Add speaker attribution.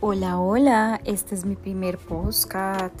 Speaker 1: Hola, hola, este es mi primer postcat.